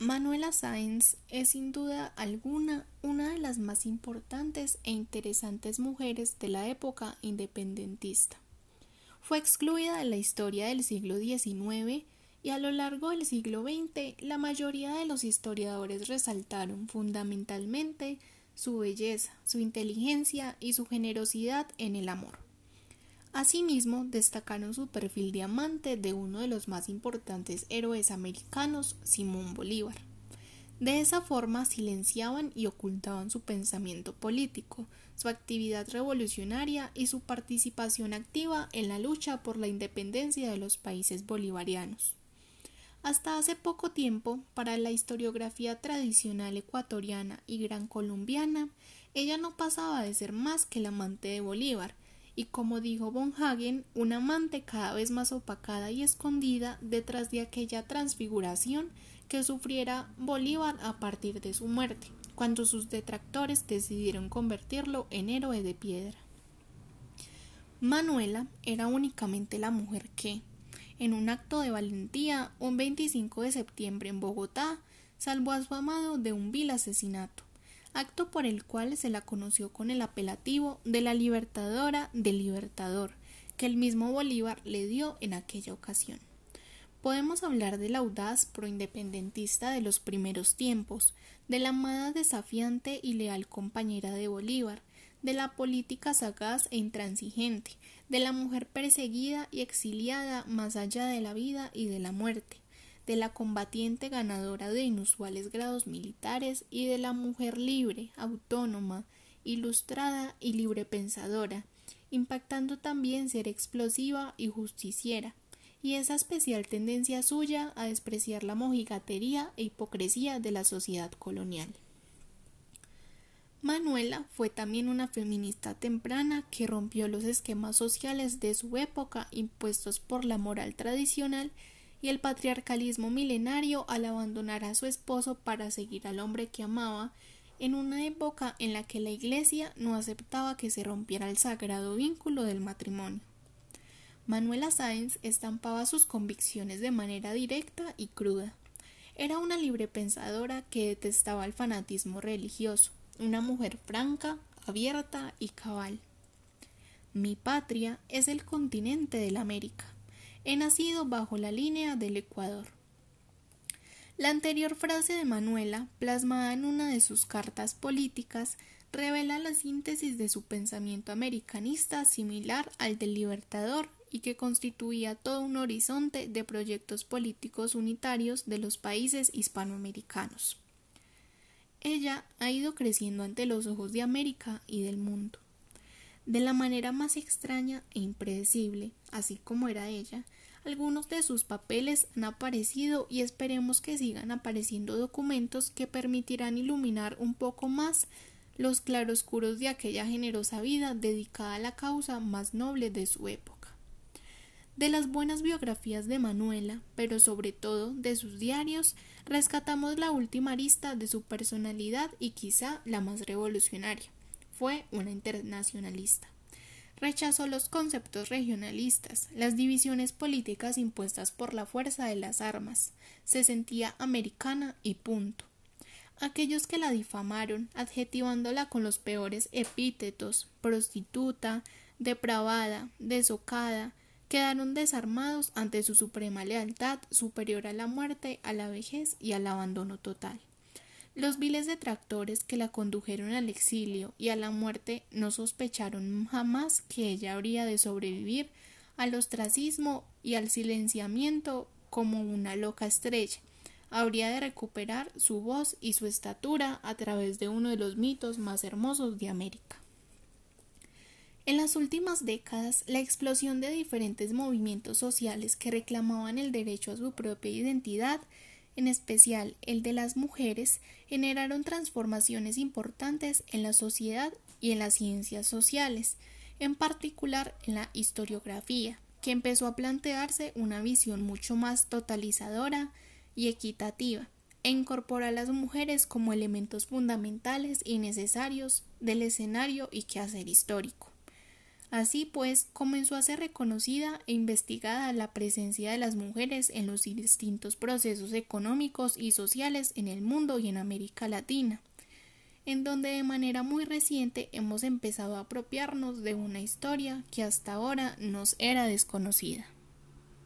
Manuela Sáenz es sin duda alguna una de las más importantes e interesantes mujeres de la época independentista. Fue excluida de la historia del siglo XIX y a lo largo del siglo XX la mayoría de los historiadores resaltaron fundamentalmente su belleza, su inteligencia y su generosidad en el amor. Asimismo, destacaron su perfil de amante de uno de los más importantes héroes americanos, Simón Bolívar. De esa forma silenciaban y ocultaban su pensamiento político, su actividad revolucionaria y su participación activa en la lucha por la independencia de los países bolivarianos. Hasta hace poco tiempo, para la historiografía tradicional ecuatoriana y gran colombiana, ella no pasaba de ser más que la amante de Bolívar, y como dijo von Hagen, una amante cada vez más opacada y escondida detrás de aquella transfiguración que sufriera Bolívar a partir de su muerte, cuando sus detractores decidieron convertirlo en héroe de piedra. Manuela era únicamente la mujer que, en un acto de valentía, un 25 de septiembre en Bogotá, salvó a su amado de un vil asesinato acto por el cual se la conoció con el apelativo de la Libertadora del Libertador, que el mismo Bolívar le dio en aquella ocasión. Podemos hablar de la audaz proindependentista de los primeros tiempos, de la amada desafiante y leal compañera de Bolívar, de la política sagaz e intransigente, de la mujer perseguida y exiliada más allá de la vida y de la muerte, de la combatiente ganadora de inusuales grados militares y de la mujer libre, autónoma, ilustrada y libre pensadora, impactando también ser explosiva y justiciera, y esa especial tendencia suya a despreciar la mojigatería e hipocresía de la sociedad colonial. Manuela fue también una feminista temprana que rompió los esquemas sociales de su época impuestos por la moral tradicional y el patriarcalismo milenario al abandonar a su esposo para seguir al hombre que amaba, en una época en la que la Iglesia no aceptaba que se rompiera el sagrado vínculo del matrimonio. Manuela Sáenz estampaba sus convicciones de manera directa y cruda. Era una libre pensadora que detestaba el fanatismo religioso, una mujer franca, abierta y cabal. Mi patria es el continente de la América. He nacido bajo la línea del Ecuador. La anterior frase de Manuela, plasmada en una de sus cartas políticas, revela la síntesis de su pensamiento americanista similar al del Libertador y que constituía todo un horizonte de proyectos políticos unitarios de los países hispanoamericanos. Ella ha ido creciendo ante los ojos de América y del mundo. De la manera más extraña e impredecible, así como era ella, algunos de sus papeles han aparecido y esperemos que sigan apareciendo documentos que permitirán iluminar un poco más los claroscuros de aquella generosa vida dedicada a la causa más noble de su época. De las buenas biografías de Manuela, pero sobre todo de sus diarios, rescatamos la última arista de su personalidad y quizá la más revolucionaria. Fue una internacionalista. Rechazó los conceptos regionalistas, las divisiones políticas impuestas por la fuerza de las armas. Se sentía americana y punto. Aquellos que la difamaron, adjetivándola con los peores epítetos, prostituta, depravada, desocada, quedaron desarmados ante su suprema lealtad superior a la muerte, a la vejez y al abandono total. Los viles detractores que la condujeron al exilio y a la muerte no sospecharon jamás que ella habría de sobrevivir al ostracismo y al silenciamiento como una loca estrella. Habría de recuperar su voz y su estatura a través de uno de los mitos más hermosos de América. En las últimas décadas, la explosión de diferentes movimientos sociales que reclamaban el derecho a su propia identidad en especial el de las mujeres, generaron transformaciones importantes en la sociedad y en las ciencias sociales, en particular en la historiografía, que empezó a plantearse una visión mucho más totalizadora y equitativa, e incorpora a las mujeres como elementos fundamentales y necesarios del escenario y quehacer histórico. Así pues, comenzó a ser reconocida e investigada la presencia de las mujeres en los distintos procesos económicos y sociales en el mundo y en América Latina, en donde de manera muy reciente hemos empezado a apropiarnos de una historia que hasta ahora nos era desconocida.